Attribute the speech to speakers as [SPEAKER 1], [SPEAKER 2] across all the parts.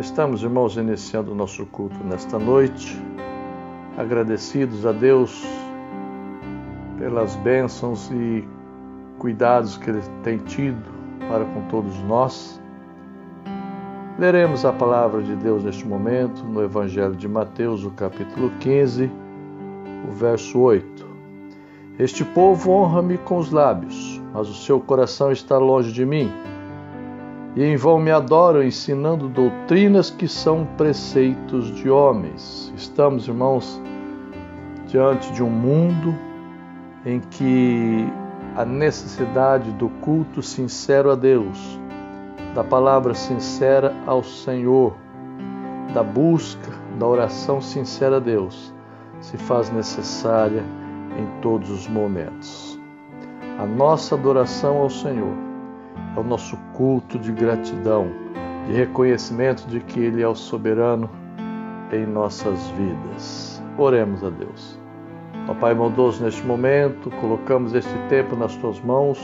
[SPEAKER 1] Estamos, irmãos, iniciando o nosso culto nesta noite, agradecidos a Deus pelas bênçãos e cuidados que Ele tem tido para com todos nós. Leremos a palavra de Deus neste momento no Evangelho de Mateus, o capítulo 15, o verso 8. Este povo honra-me com os lábios, mas o seu coração está longe de mim e em vão me adoram, ensinando doutrinas que são preceitos de homens. Estamos, irmãos, diante de um mundo em que a necessidade do culto sincero a Deus, da palavra sincera ao Senhor, da busca, da oração sincera a Deus, se faz necessária em todos os momentos. A nossa adoração ao Senhor é o nosso culto de gratidão, de reconhecimento de que Ele é o soberano em nossas vidas. Oremos a Deus. Ó Pai maldoso, neste momento, colocamos este tempo nas tuas mãos,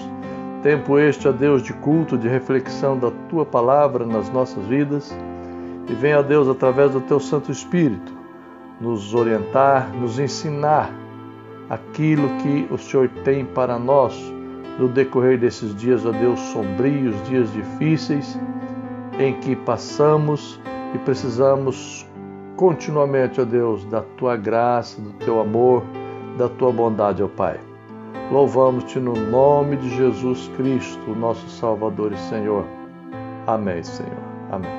[SPEAKER 1] tempo este, ó Deus, de culto, de reflexão da tua palavra nas nossas vidas, e venha, Deus, através do teu Santo Espírito, nos orientar, nos ensinar aquilo que o Senhor tem para nós no decorrer desses dias, ó Deus, sombrios, dias difíceis, em que passamos e precisamos continuamente, ó Deus, da tua graça, do teu amor, da tua bondade, ó Pai. Louvamos-te no nome de Jesus Cristo, nosso Salvador e Senhor. Amém, Senhor. Amém.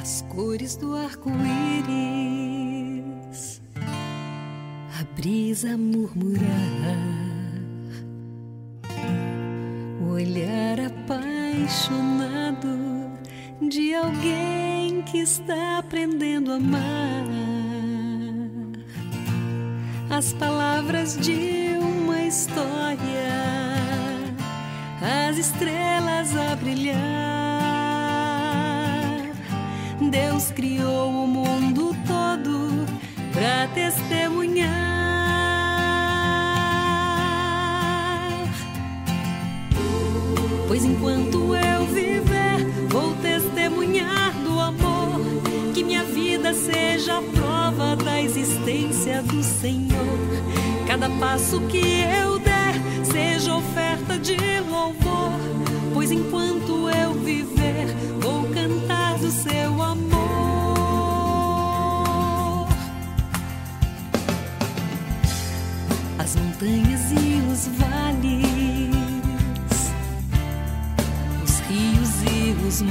[SPEAKER 2] As cores do arco-íris, a brisa murmurar olhar apaixonado de alguém que está aprendendo a amar. As palavras de uma história, as estrelas a brilhar. Deus criou o mundo todo para testemunhar. Enquanto eu viver, vou testemunhar do amor. Que minha vida seja a prova da existência do Senhor. Cada passo que eu der seja oferta de louvor. Pois enquanto eu viver, vou cantar do seu amor. As montanhas os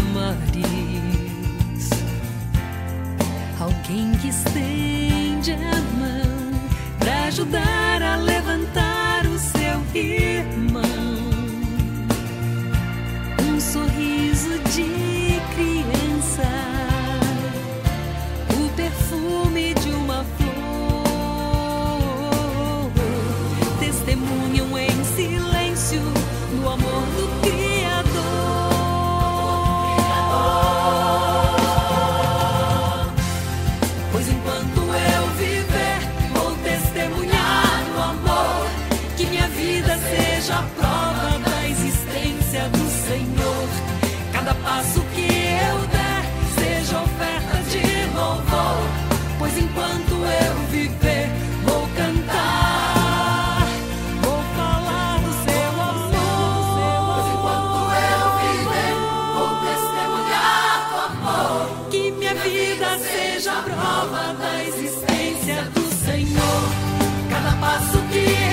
[SPEAKER 2] seja a prova da existência do Senhor. Cada passo que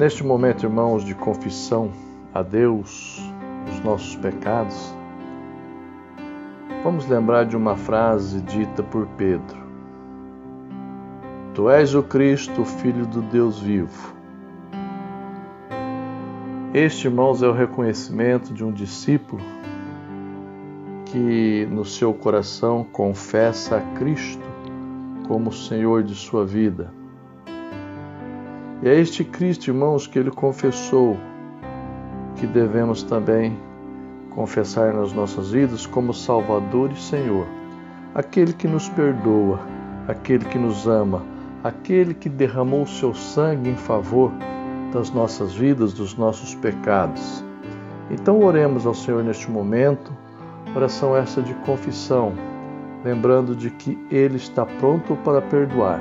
[SPEAKER 1] Neste momento, irmãos, de confissão a Deus dos nossos pecados, vamos lembrar de uma frase dita por Pedro: Tu és o Cristo, Filho do Deus vivo. Este, irmãos, é o reconhecimento de um discípulo que no seu coração confessa a Cristo como Senhor de sua vida. E é este Cristo, irmãos, que ele confessou que devemos também confessar nas nossas vidas como Salvador e Senhor, aquele que nos perdoa, aquele que nos ama, aquele que derramou seu sangue em favor das nossas vidas, dos nossos pecados. Então oremos ao Senhor neste momento, oração essa de confissão, lembrando de que Ele está pronto para perdoar.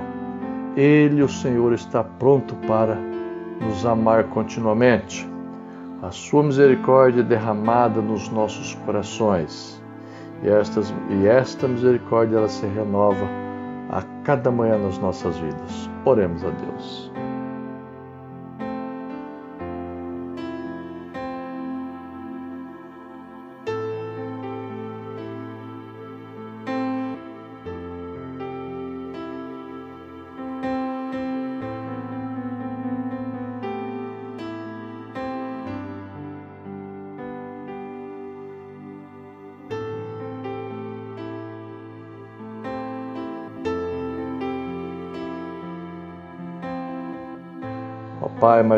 [SPEAKER 1] Ele, o Senhor, está pronto para nos amar continuamente. A sua misericórdia é derramada nos nossos corações. E, estas, e esta misericórdia ela se renova a cada manhã nas nossas vidas. Oremos a Deus.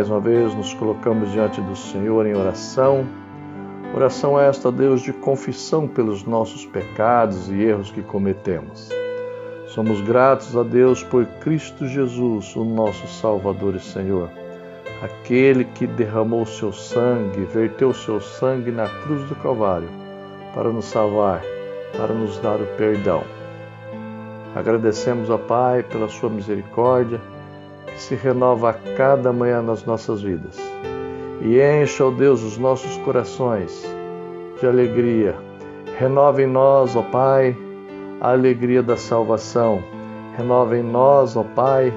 [SPEAKER 1] Mais uma vez nos colocamos diante do Senhor em oração. Oração esta, Deus, de confissão pelos nossos pecados e erros que cometemos. Somos gratos a Deus por Cristo Jesus, o nosso Salvador e Senhor, aquele que derramou seu sangue, verteu seu sangue na cruz do Calvário para nos salvar, para nos dar o perdão. Agradecemos a Pai pela sua misericórdia se renova a cada manhã nas nossas vidas. E encha, ó Deus, os nossos corações de alegria. Renova em nós, ó Pai, a alegria da salvação. Renova em nós, ó Pai,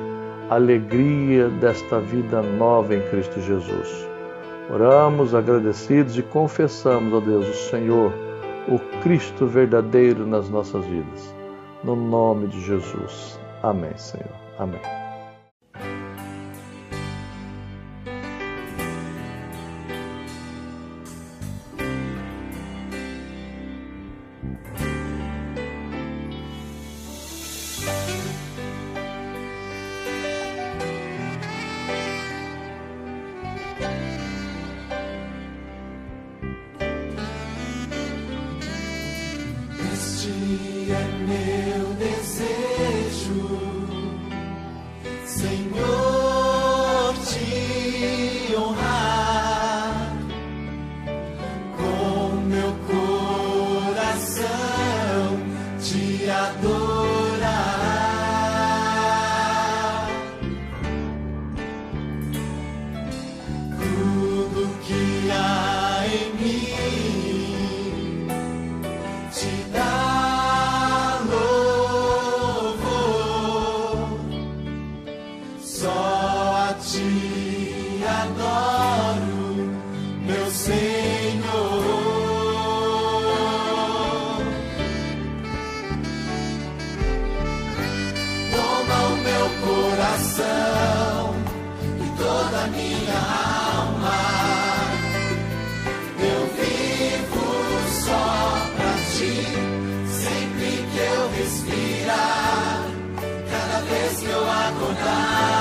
[SPEAKER 1] a alegria desta vida nova em Cristo Jesus. Oramos agradecidos e confessamos, ó Deus, o Senhor, o Cristo verdadeiro nas nossas vidas. No nome de Jesus. Amém, Senhor. Amém. vez que eu acordar.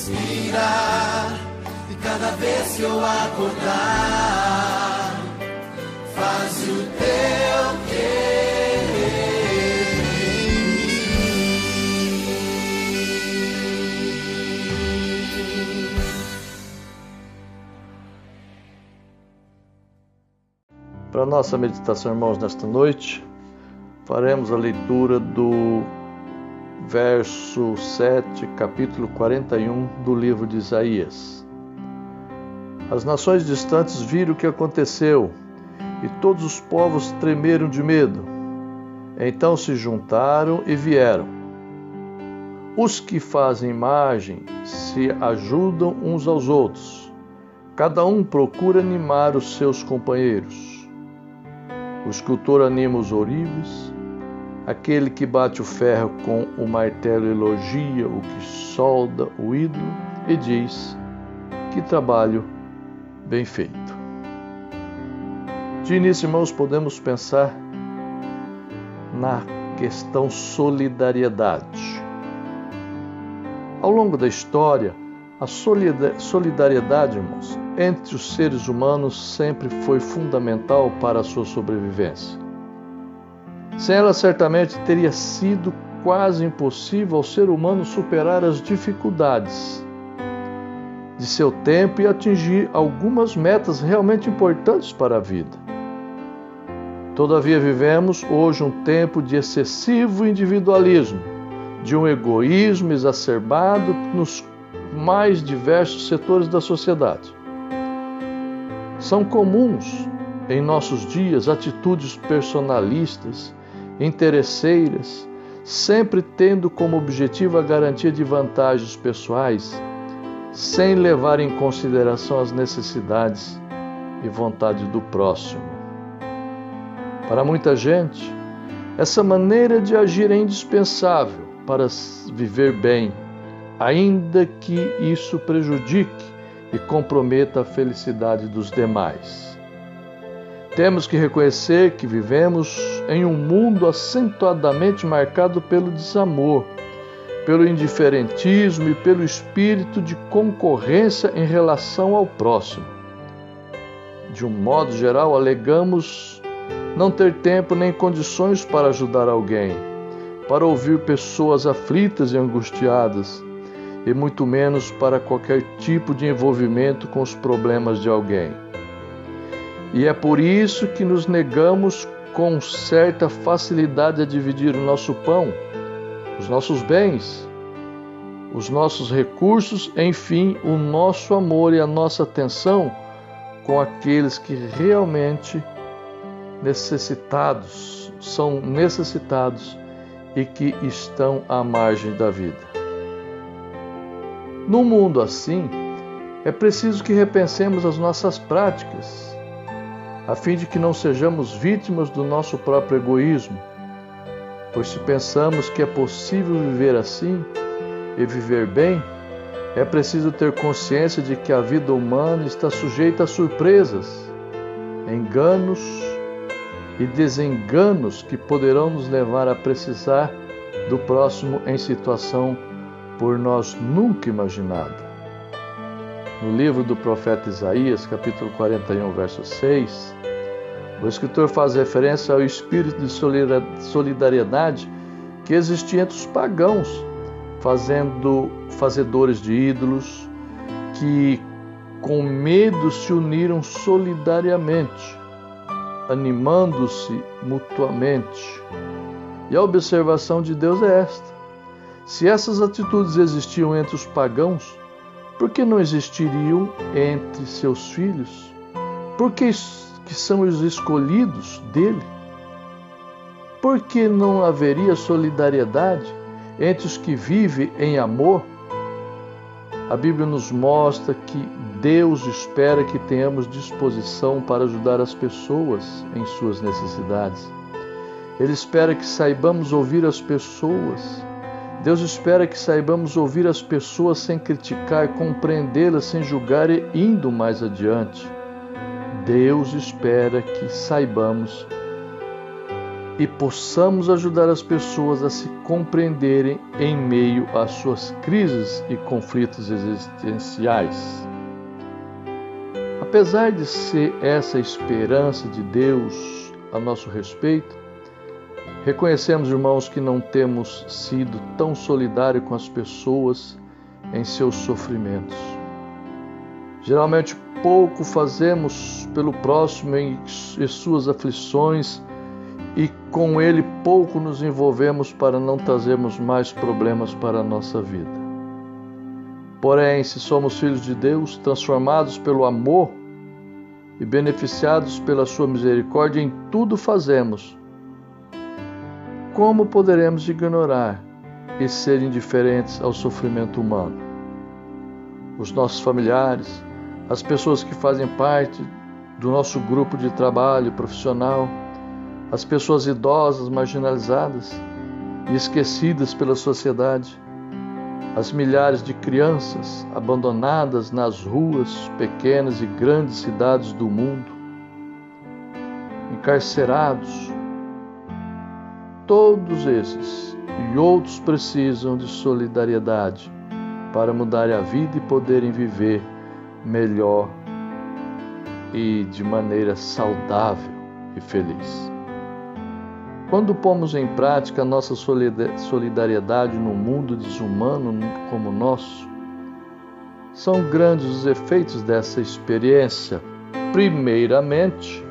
[SPEAKER 3] Respirar e cada vez que eu acordar, faz o teu querer.
[SPEAKER 1] Para nossa meditação, irmãos, nesta noite, faremos a leitura do verso 7, capítulo 41 do livro de Isaías. As nações distantes viram o que aconteceu e todos os povos tremeram de medo. Então se juntaram e vieram. Os que fazem imagem se ajudam uns aos outros. Cada um procura animar os seus companheiros. O escultor anima os ourives, Aquele que bate o ferro com o martelo elogia o que solda o ídolo e diz: Que trabalho bem feito. De início, irmãos, podemos pensar na questão solidariedade. Ao longo da história, a solidariedade, irmãos, entre os seres humanos sempre foi fundamental para a sua sobrevivência. Sem ela, certamente teria sido quase impossível ao ser humano superar as dificuldades de seu tempo e atingir algumas metas realmente importantes para a vida. Todavia, vivemos hoje um tempo de excessivo individualismo, de um egoísmo exacerbado nos mais diversos setores da sociedade. São comuns em nossos dias atitudes personalistas interesseiras, sempre tendo como objetivo a garantia de vantagens pessoais, sem levar em consideração as necessidades e vontade do próximo. Para muita gente, essa maneira de agir é indispensável para viver bem, ainda que isso prejudique e comprometa a felicidade dos demais. Temos que reconhecer que vivemos em um mundo acentuadamente marcado pelo desamor, pelo indiferentismo e pelo espírito de concorrência em relação ao próximo. De um modo geral, alegamos não ter tempo nem condições para ajudar alguém, para ouvir pessoas aflitas e angustiadas, e muito menos para qualquer tipo de envolvimento com os problemas de alguém. E é por isso que nos negamos com certa facilidade a dividir o nosso pão, os nossos bens, os nossos recursos, enfim, o nosso amor e a nossa atenção com aqueles que realmente necessitados, são necessitados e que estão à margem da vida. Num mundo assim, é preciso que repensemos as nossas práticas a fim de que não sejamos vítimas do nosso próprio egoísmo. Pois se pensamos que é possível viver assim e viver bem, é preciso ter consciência de que a vida humana está sujeita a surpresas, enganos e desenganos que poderão nos levar a precisar do próximo em situação por nós nunca imaginada. No livro do profeta Isaías, capítulo 41, verso 6, o escritor faz referência ao espírito de solidariedade que existia entre os pagãos, fazendo fazedores de ídolos, que com medo se uniram solidariamente, animando-se mutuamente. E a observação de Deus é esta: se essas atitudes existiam entre os pagãos, por que não existiriam entre seus filhos? Por que, são os escolhidos dele? Por que não haveria solidariedade entre os que vivem em amor? A Bíblia nos mostra que Deus espera que tenhamos disposição para ajudar as pessoas em suas necessidades. Ele espera que saibamos ouvir as pessoas. Deus espera que saibamos ouvir as pessoas sem criticar, compreendê-las sem julgar e indo mais adiante. Deus espera que saibamos e possamos ajudar as pessoas a se compreenderem em meio às suas crises e conflitos existenciais. Apesar de ser essa esperança de Deus a nosso respeito, reconhecemos, irmãos, que não temos sido tão solidários com as pessoas em seus sofrimentos. Geralmente pouco fazemos pelo próximo em suas aflições e com ele pouco nos envolvemos para não trazermos mais problemas para a nossa vida. Porém, se somos filhos de Deus, transformados pelo amor e beneficiados pela sua misericórdia, em tudo fazemos. Como poderemos ignorar e ser indiferentes ao sofrimento humano? Os nossos familiares, as pessoas que fazem parte do nosso grupo de trabalho profissional, as pessoas idosas, marginalizadas e esquecidas pela sociedade, as milhares de crianças abandonadas nas ruas pequenas e grandes cidades do mundo, encarcerados, todos esses e outros precisam de solidariedade para mudar a vida e poderem viver melhor e de maneira saudável e feliz. Quando pomos em prática nossa solidariedade num mundo desumano como o nosso, são grandes os efeitos dessa experiência. Primeiramente,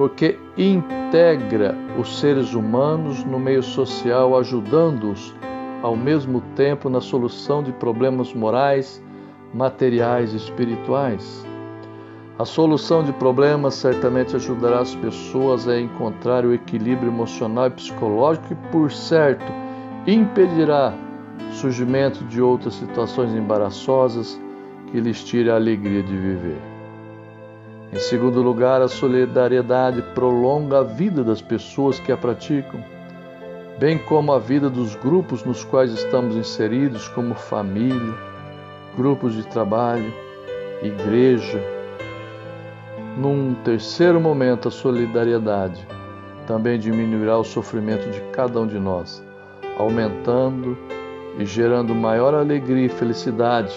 [SPEAKER 1] porque integra os seres humanos no meio social, ajudando-os ao mesmo tempo na solução de problemas morais, materiais e espirituais. A solução de problemas certamente ajudará as pessoas a encontrar o equilíbrio emocional e psicológico e, por certo, impedirá o surgimento de outras situações embaraçosas que lhes tire a alegria de viver. Em segundo lugar, a solidariedade prolonga a vida das pessoas que a praticam, bem como a vida dos grupos nos quais estamos inseridos, como família, grupos de trabalho, igreja, num terceiro momento, a solidariedade também diminuirá o sofrimento de cada um de nós, aumentando e gerando maior alegria e felicidade,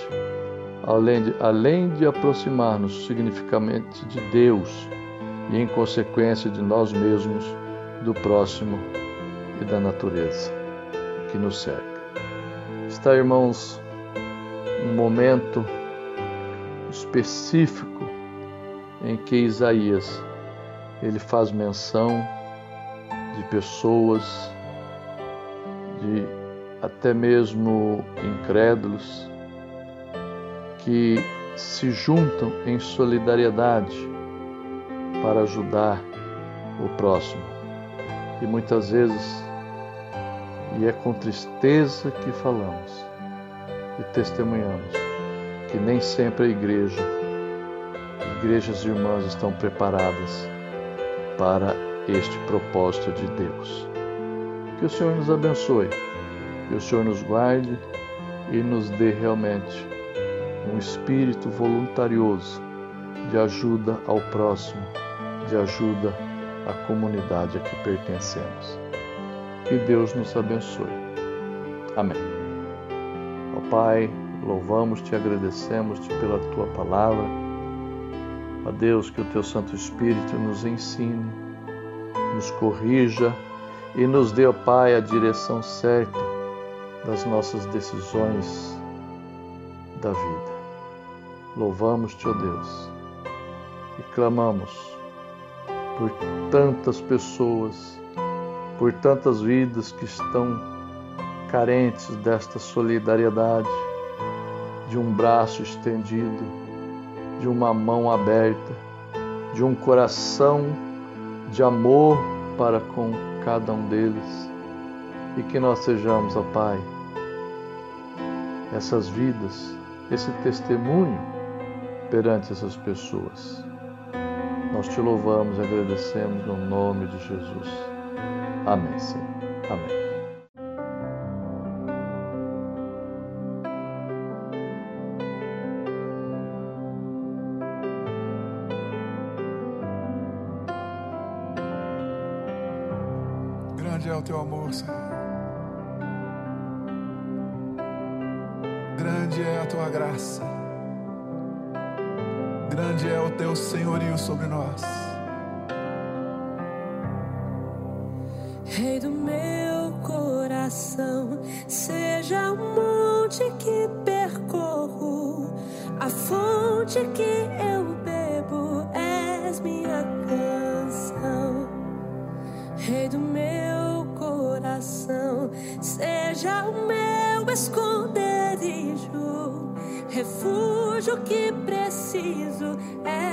[SPEAKER 1] além de, além de aproximar-nos significativamente de Deus e, em consequência, de nós mesmos, do próximo e da natureza que nos cerca. Está, irmãos, um momento específico em que Isaías ele faz menção de pessoas, de até mesmo incrédulos que se juntam em solidariedade para ajudar o próximo. E muitas vezes, e é com tristeza que falamos e testemunhamos, que nem sempre a igreja igrejas irmãs estão preparadas para este propósito de Deus. Que o Senhor nos abençoe, que o Senhor nos guarde e nos dê realmente um espírito voluntarioso de ajuda ao próximo, de ajuda à comunidade a que pertencemos. Que Deus nos abençoe. Amém. Ó Pai, louvamos-te e agradecemos-te pela tua palavra Ó Deus, que o teu Santo Espírito nos ensine, nos corrija e nos dê, ó Pai, a direção certa das nossas decisões da vida. Louvamos-te, ó Deus, e clamamos por tantas pessoas, por tantas vidas que estão carentes desta solidariedade, de um braço estendido de uma mão aberta, de um coração de amor para com cada um deles. E que nós sejamos, ó Pai, essas vidas, esse testemunho perante essas pessoas. Nós te louvamos e agradecemos no nome de Jesus. Amém, Senhor. Amém.
[SPEAKER 4] Sobre nós.
[SPEAKER 5] Rei do meu coração, seja o monte que percorro, a fonte que eu bebo, és minha canção. Rei do meu coração, seja o meu esconderijo, refúgio que preciso, és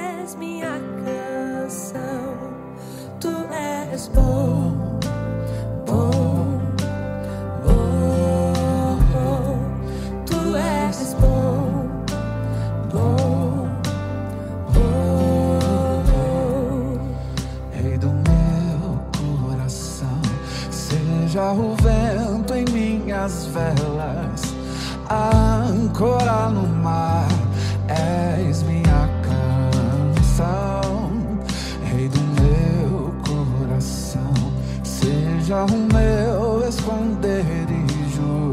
[SPEAKER 4] velas, a no mar, és minha canção. Rei do meu coração, seja o meu esconderijo,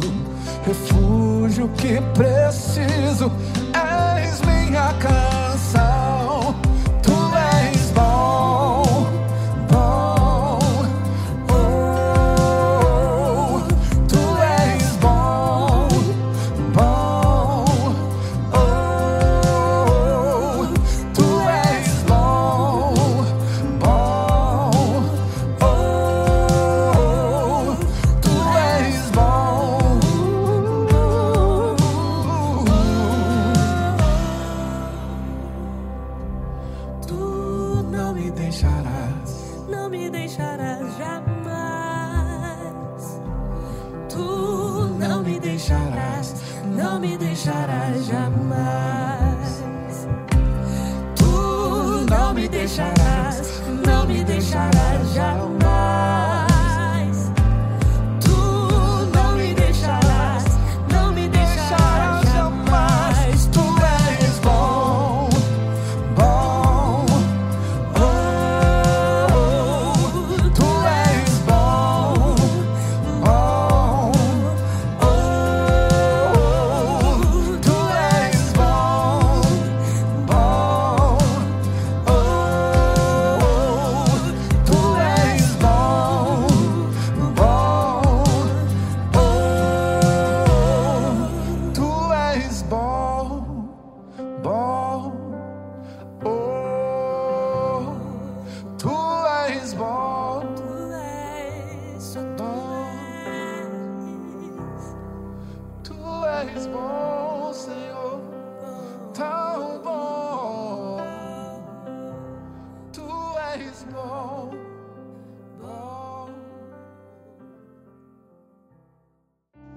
[SPEAKER 4] refúgio que preciso, deixarás,
[SPEAKER 5] não me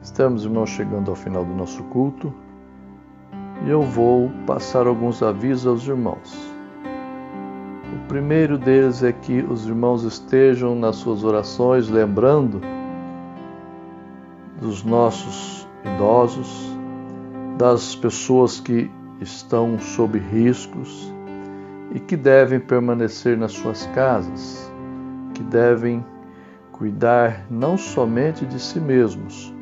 [SPEAKER 1] Estamos, irmãos, chegando ao final do nosso culto e eu vou passar alguns avisos aos irmãos. O primeiro deles é que os irmãos estejam nas suas orações lembrando dos nossos idosos, das pessoas que estão sob riscos e que devem permanecer nas suas casas, que devem cuidar não somente de si mesmos,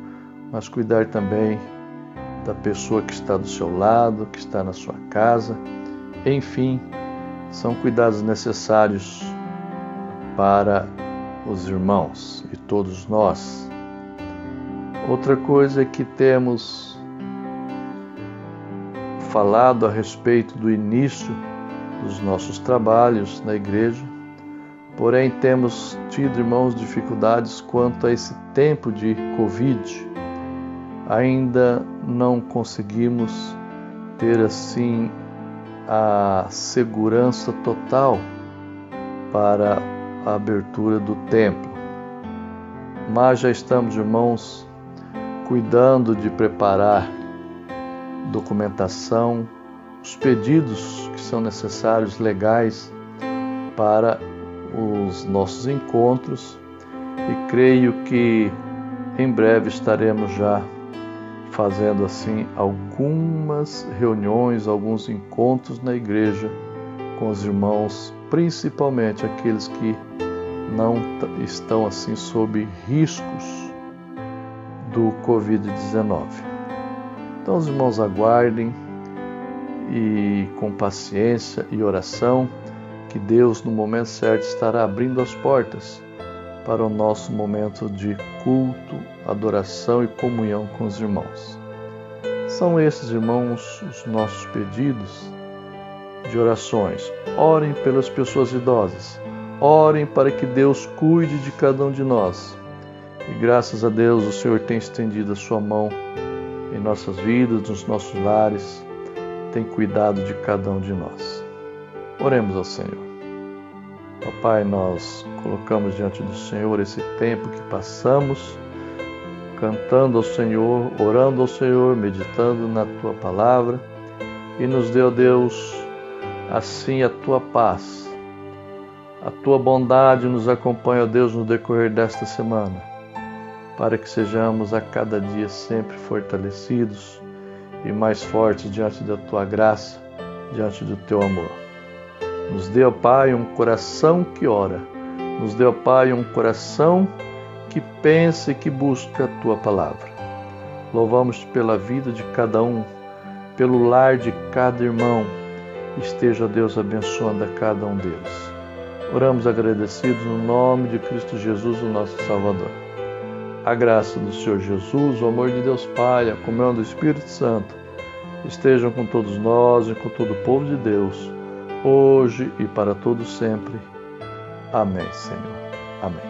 [SPEAKER 1] mas cuidar também da pessoa que está do seu lado, que está na sua casa. Enfim, são cuidados necessários para os irmãos e todos nós. Outra coisa é que temos falado a respeito do início dos nossos trabalhos na igreja, porém temos tido, irmãos, dificuldades quanto a esse tempo de Covid ainda não conseguimos ter assim a segurança total para a abertura do templo. Mas já estamos, irmãos, cuidando de preparar documentação, os pedidos que são necessários legais para os nossos encontros e creio que em breve estaremos já fazendo assim algumas reuniões, alguns encontros na igreja com os irmãos, principalmente aqueles que não estão assim sob riscos do Covid-19. Então os irmãos aguardem e com paciência e oração que Deus no momento certo estará abrindo as portas para o nosso momento de culto, adoração e comunhão com os irmãos. São esses, irmãos, os nossos pedidos de orações. Orem pelas pessoas idosas. Orem para que Deus cuide de cada um de nós. E graças a Deus o Senhor tem estendido a sua mão em nossas vidas, nos nossos lares, tem cuidado de cada um de nós. Oremos ao Senhor. Papai, nós colocamos diante do Senhor esse tempo que passamos cantando ao Senhor, orando ao Senhor, meditando na tua palavra e nos deu, Deus, assim a tua paz. A tua bondade nos acompanha, Deus, no decorrer desta semana, para que sejamos a cada dia sempre fortalecidos e mais fortes diante da tua graça, diante do teu amor. Nos dê, ó Pai, um coração que ora. Nos dê, ó Pai, um coração que pensa e que busca a tua palavra. Louvamos-te pela vida de cada um, pelo lar de cada irmão. Esteja, Deus, abençoando a cada um deles. Oramos agradecidos no nome de Cristo Jesus, o nosso Salvador. A graça do Senhor Jesus, o amor de Deus Pai, a comunhão do Espírito Santo estejam com todos nós e com todo o povo de Deus hoje e para todo sempre. Amém, Senhor. Amém.